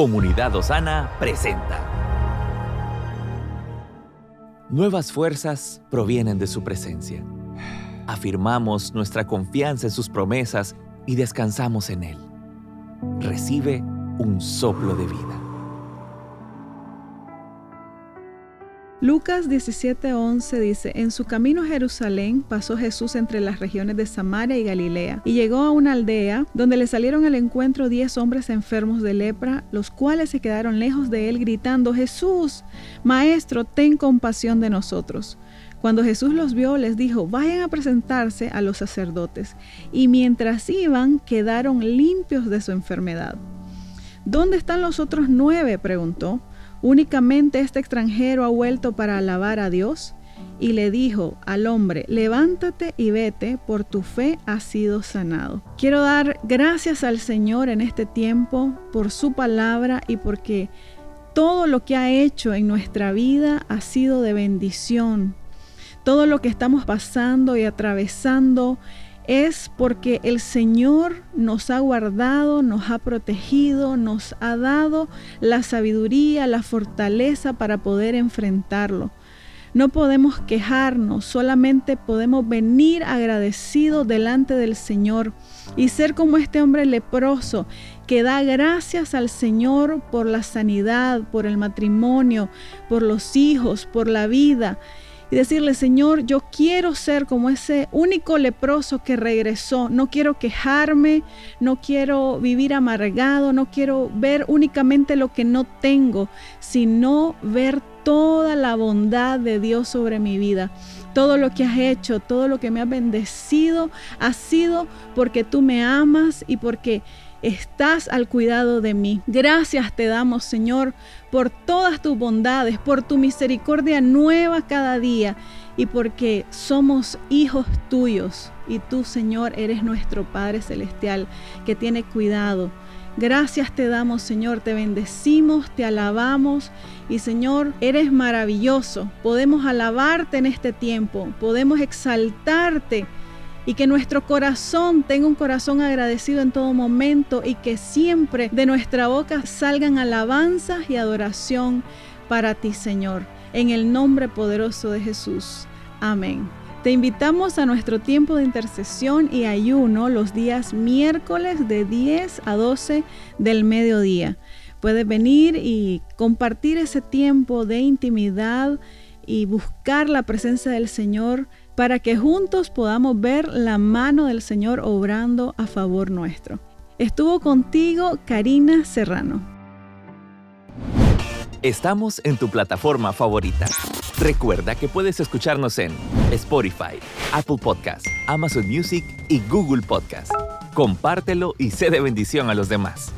Comunidad Osana presenta. Nuevas fuerzas provienen de su presencia. Afirmamos nuestra confianza en sus promesas y descansamos en Él. Recibe un soplo de vida. Lucas 17:11 dice, En su camino a Jerusalén pasó Jesús entre las regiones de Samaria y Galilea, y llegó a una aldea donde le salieron al encuentro diez hombres enfermos de lepra, los cuales se quedaron lejos de él gritando, Jesús, Maestro, ten compasión de nosotros. Cuando Jesús los vio, les dijo, vayan a presentarse a los sacerdotes. Y mientras iban, quedaron limpios de su enfermedad. ¿Dónde están los otros nueve? preguntó. Únicamente este extranjero ha vuelto para alabar a Dios y le dijo al hombre, levántate y vete, por tu fe has sido sanado. Quiero dar gracias al Señor en este tiempo por su palabra y porque todo lo que ha hecho en nuestra vida ha sido de bendición. Todo lo que estamos pasando y atravesando es porque el Señor nos ha guardado, nos ha protegido, nos ha dado la sabiduría, la fortaleza para poder enfrentarlo. No podemos quejarnos, solamente podemos venir agradecidos delante del Señor y ser como este hombre leproso que da gracias al Señor por la sanidad, por el matrimonio, por los hijos, por la vida y decirle, Señor, yo quiero ser como ese único leproso que regresó. No quiero quejarme, no quiero vivir amargado, no quiero ver únicamente lo que no tengo, sino ver toda la bondad de Dios sobre mi vida. Todo lo que has hecho, todo lo que me has bendecido, ha sido porque tú me amas y porque estás al cuidado de mí. Gracias te damos, Señor, por todas tus bondades, por tu misericordia nueva cada día y porque somos hijos tuyos y tú, Señor, eres nuestro Padre Celestial que tiene cuidado. Gracias te damos, Señor, te bendecimos, te alabamos y, Señor, eres maravilloso. Podemos alabarte en este tiempo, podemos exaltarte y que nuestro corazón tenga un corazón agradecido en todo momento y que siempre de nuestra boca salgan alabanzas y adoración para ti, Señor. En el nombre poderoso de Jesús. Amén. Te invitamos a nuestro tiempo de intercesión y ayuno los días miércoles de 10 a 12 del mediodía. Puedes venir y compartir ese tiempo de intimidad y buscar la presencia del Señor para que juntos podamos ver la mano del Señor obrando a favor nuestro. Estuvo contigo Karina Serrano. Estamos en tu plataforma favorita. Recuerda que puedes escucharnos en Spotify, Apple Podcast, Amazon Music y Google Podcast. Compártelo y sé de bendición a los demás.